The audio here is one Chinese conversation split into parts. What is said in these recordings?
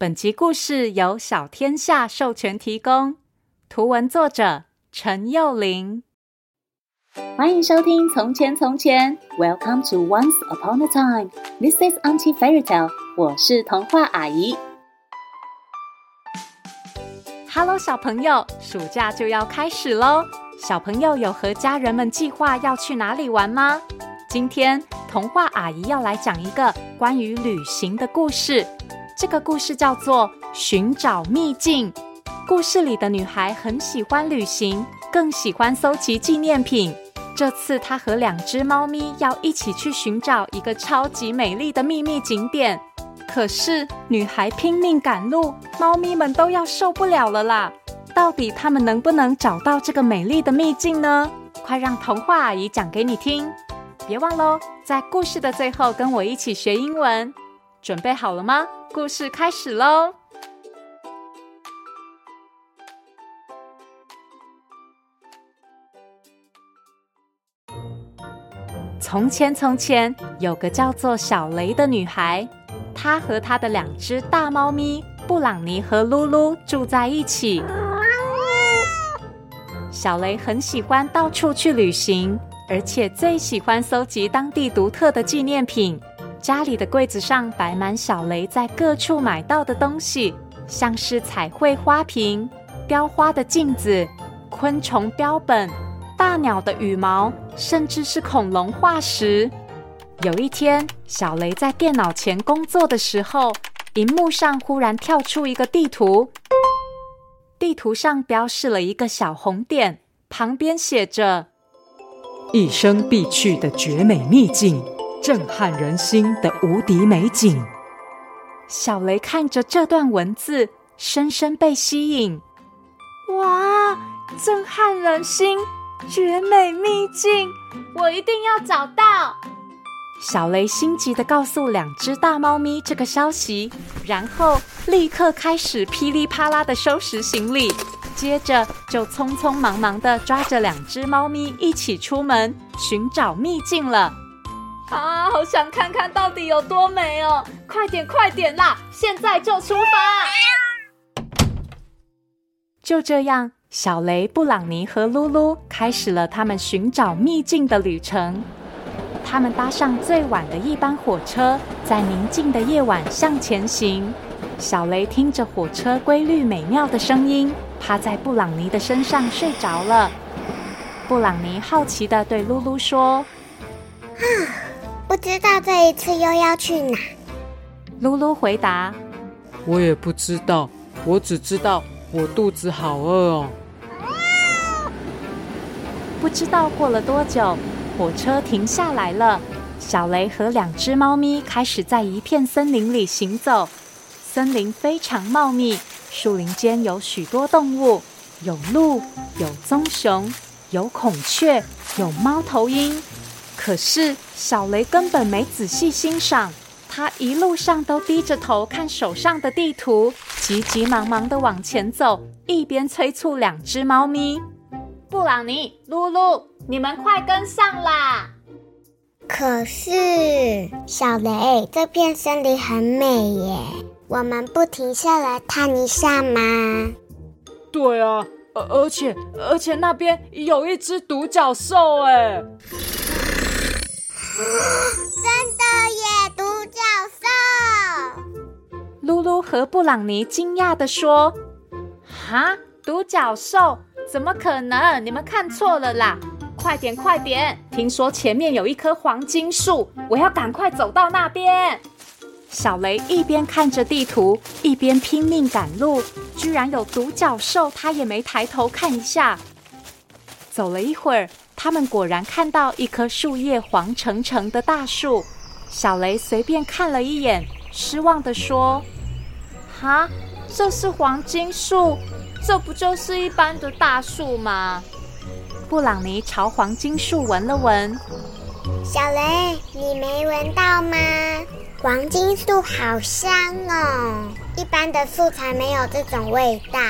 本集故事由小天下授权提供，图文作者陈幼玲。欢迎收听《从前从前》，Welcome to Once Upon a Time。This is Auntie Fairy Tale。我是童话阿姨。Hello，小朋友，暑假就要开始喽！小朋友有和家人们计划要去哪里玩吗？今天童话阿姨要来讲一个关于旅行的故事。这个故事叫做《寻找秘境》。故事里的女孩很喜欢旅行，更喜欢搜集纪念品。这次她和两只猫咪要一起去寻找一个超级美丽的秘密景点。可是女孩拼命赶路，猫咪们都要受不了了啦！到底他们能不能找到这个美丽的秘境呢？快让童话阿姨讲给你听！别忘喽，在故事的最后跟我一起学英文。准备好了吗？故事开始喽！从前从前，有个叫做小雷的女孩。她和她的两只大猫咪布朗尼和噜噜住在一起。小雷很喜欢到处去旅行，而且最喜欢搜集当地独特的纪念品。家里的柜子上摆满小雷在各处买到的东西，像是彩绘花瓶、雕花的镜子、昆虫标本、大鸟的羽毛，甚至是恐龙化石。有一天，小雷在电脑前工作的时候，荧幕上忽然跳出一个地图。地图上标示了一个小红点，旁边写着“一生必去的绝美秘境，震撼人心的无敌美景”。小雷看着这段文字，深深被吸引。哇，震撼人心，绝美秘境，我一定要找到！小雷心急的告诉两只大猫咪这个消息，然后立刻开始噼里啪啦的收拾行李，接着就匆匆忙忙的抓着两只猫咪一起出门寻找秘境了。啊，好想看看到底有多美哦！快点，快点啦！现在就出发！就这样，小雷、布朗尼和噜噜开始了他们寻找秘境的旅程。他们搭上最晚的一班火车，在宁静的夜晚向前行。小雷听着火车规律美妙的声音，趴在布朗尼的身上睡着了。布朗尼好奇的对噜噜说：“ 啊，不知道这一次又要去哪？”噜噜回答：“我也不知道，我只知道我肚子好饿哦。”不知道过了多久。火车停下来了，小雷和两只猫咪开始在一片森林里行走。森林非常茂密，树林间有许多动物，有鹿，有棕熊，有孔雀，有猫头鹰。可是小雷根本没仔细欣赏，他一路上都低着头看手上的地图，急急忙忙的往前走，一边催促两只猫咪：“布朗尼，露露。”你们快跟上啦！可是，小雷，这片森林很美耶，我们不停下来探一下吗？对啊，而而且而且那边有一只独角兽哎！真的耶，独角兽！噜噜和布朗尼惊讶地说：“哈，独角兽？怎么可能？你们看错了啦！”快点，快点！听说前面有一棵黄金树，我要赶快走到那边。小雷一边看着地图，一边拼命赶路。居然有独角兽，他也没抬头看一下。走了一会儿，他们果然看到一棵树叶黄澄澄的大树。小雷随便看了一眼，失望地说：“哈，这是黄金树？这不就是一般的大树吗？”布朗尼朝黄金树闻了闻，小雷，你没闻到吗？黄金树好香哦，一般的树才没有这种味道。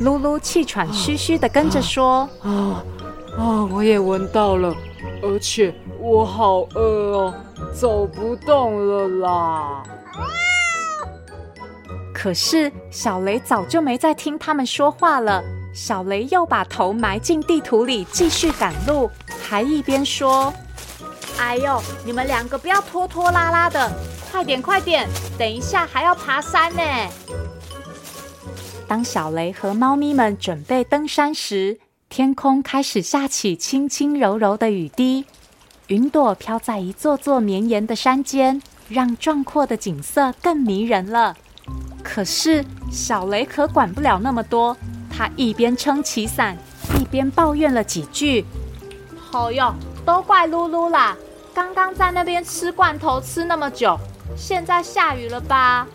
噜噜气喘吁吁地跟着说：“啊啊，啊，我也闻到了，而且我好饿哦，走不动了啦。”可是小雷早就没再听他们说话了。小雷又把头埋进地图里，继续赶路，还一边说：“哎呦，你们两个不要拖拖拉拉的，快点快点，等一下还要爬山呢。”当小雷和猫咪们准备登山时，天空开始下起轻轻柔柔的雨滴，云朵飘在一座座绵延的山间，让壮阔的景色更迷人了。可是小雷可管不了那么多。他一边撑起伞，一边抱怨了几句：“好哟，都怪噜噜啦！刚刚在那边吃罐头吃那么久，现在下雨了吧？”“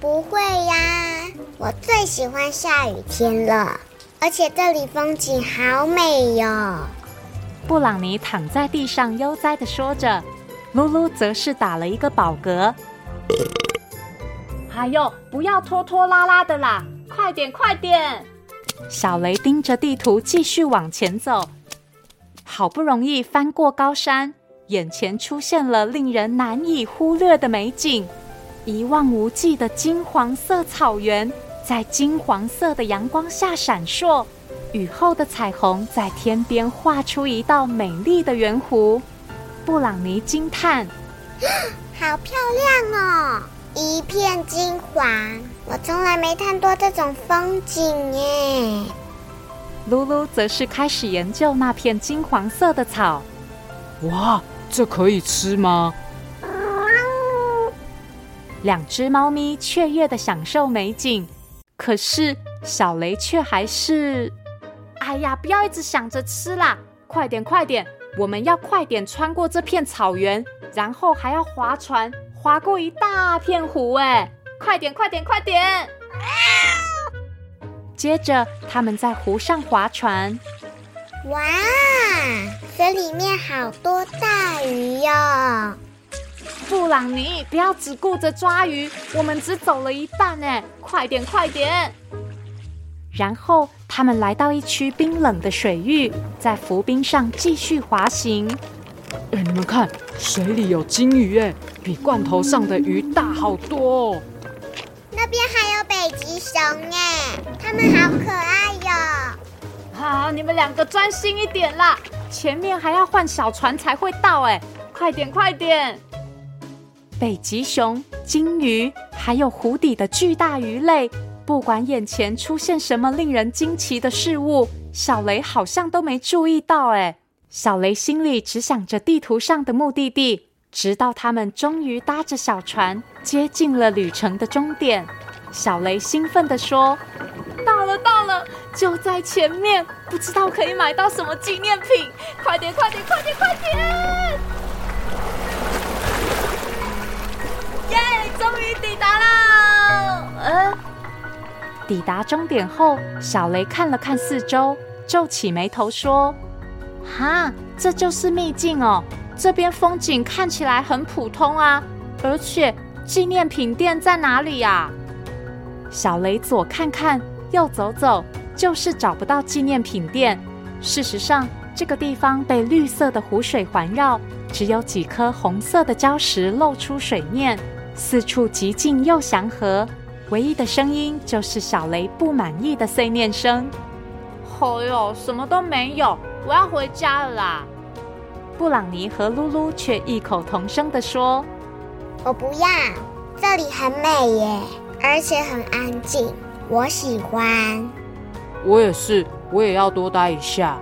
不会呀，我最喜欢下雨天了，而且这里风景好美哟。”布朗尼躺在地上悠哉的说着，噜噜则是打了一个饱嗝。“哎呦，不要拖拖拉拉的啦！”快点，快点！小雷盯着地图继续往前走，好不容易翻过高山，眼前出现了令人难以忽略的美景：一望无际的金黄色草原，在金黄色的阳光下闪烁，雨后的彩虹在天边画出一道美丽的圆弧。布朗尼惊叹：“ 好漂亮哦！”一片金黄，我从来没看过这种风景耶。噜噜则是开始研究那片金黄色的草。哇，这可以吃吗？两只猫咪雀跃的享受美景，可是小雷却还是……哎呀，不要一直想着吃啦！快点，快点，我们要快点穿过这片草原，然后还要划船。划过一大片湖，哎，快点，快点，快点！接着，他们在湖上划船。哇，水里面好多大鱼哟！布朗尼，不要只顾着抓鱼，我们只走了一半，哎，快点，快点！然后，他们来到一区冰冷的水域，在浮冰上继续滑行。哎，你们看，水里有金鱼，哎。比罐头上的鱼大好多哦！那边还有北极熊哎，它们好可爱哟！好，你们两个专心一点啦，前面还要换小船才会到哎，快点快点！北极熊、鲸鱼，还有湖底的巨大鱼类，不管眼前出现什么令人惊奇的事物，小雷好像都没注意到哎。小雷心里只想着地图上的目的地。直到他们终于搭着小船接近了旅程的终点，小雷兴奋地说：“到了，到了，就在前面！不知道可以买到什么纪念品？快点，快抵达终点后，小雷看了看四周，皱起眉头说：‘哈，这就是秘境哦。’”这边风景看起来很普通啊，而且纪念品店在哪里呀？小雷左看看，右走走，就是找不到纪念品店。事实上，这个地方被绿色的湖水环绕，只有几颗红色的礁石露出水面，四处寂静又祥和。唯一的声音就是小雷不满意的碎念声：“哦哟，什么都没有，我要回家了啦。”布朗尼和噜噜却异口同声地说：“我不要，这里很美耶，而且很安静，我喜欢。”“我也是，我也要多待一下。”“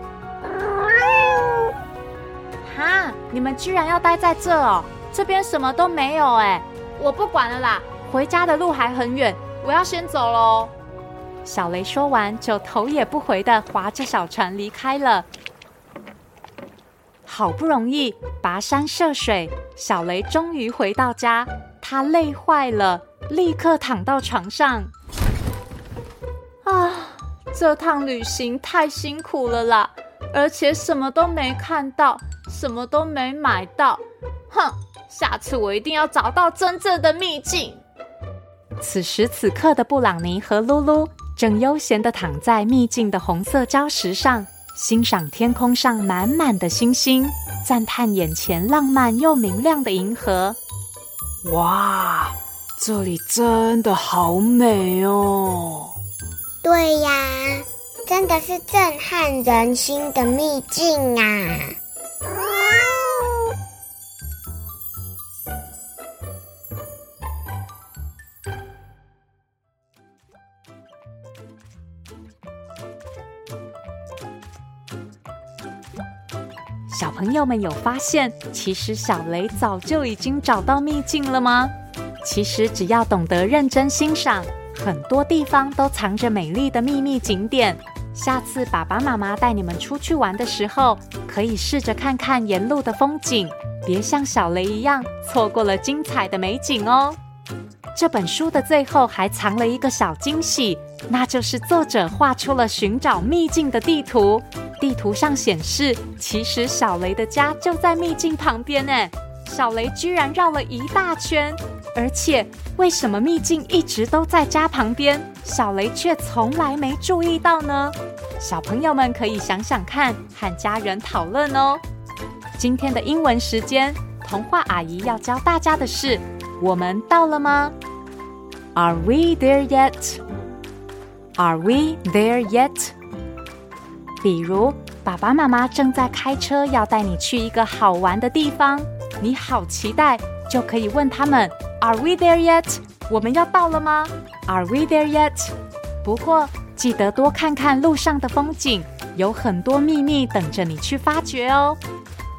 哈，你们居然要待在这哦？这边什么都没有哎！我不管了啦，回家的路还很远，我要先走喽。”小雷说完，就头也不回地划着小船离开了。好不容易跋山涉水，小雷终于回到家。他累坏了，立刻躺到床上。啊，这趟旅行太辛苦了啦，而且什么都没看到，什么都没买到。哼，下次我一定要找到真正的秘境。此时此刻的布朗尼和噜噜正悠闲地躺在秘境的红色礁石上。欣赏天空上满满的星星，赞叹眼前浪漫又明亮的银河。哇，这里真的好美哦！对呀，真的是震撼人心的秘境啊！小朋友们有发现，其实小雷早就已经找到秘境了吗？其实只要懂得认真欣赏，很多地方都藏着美丽的秘密景点。下次爸爸妈妈带你们出去玩的时候，可以试着看看沿路的风景，别像小雷一样错过了精彩的美景哦。这本书的最后还藏了一个小惊喜，那就是作者画出了寻找秘境的地图。地图上显示，其实小雷的家就在秘境旁边呢。小雷居然绕了一大圈，而且为什么秘境一直都在家旁边，小雷却从来没注意到呢？小朋友们可以想想看，和家人讨论哦。今天的英文时间，童话阿姨要教大家的是。我们到了吗？Are we there yet? Are we there yet? 比如，爸爸妈妈正在开车，要带你去一个好玩的地方，你好期待，就可以问他们：Are we there yet? 我们要到了吗？Are we there yet? 不过，记得多看看路上的风景，有很多秘密等着你去发掘哦。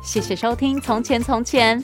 谢谢收听《从前从前》。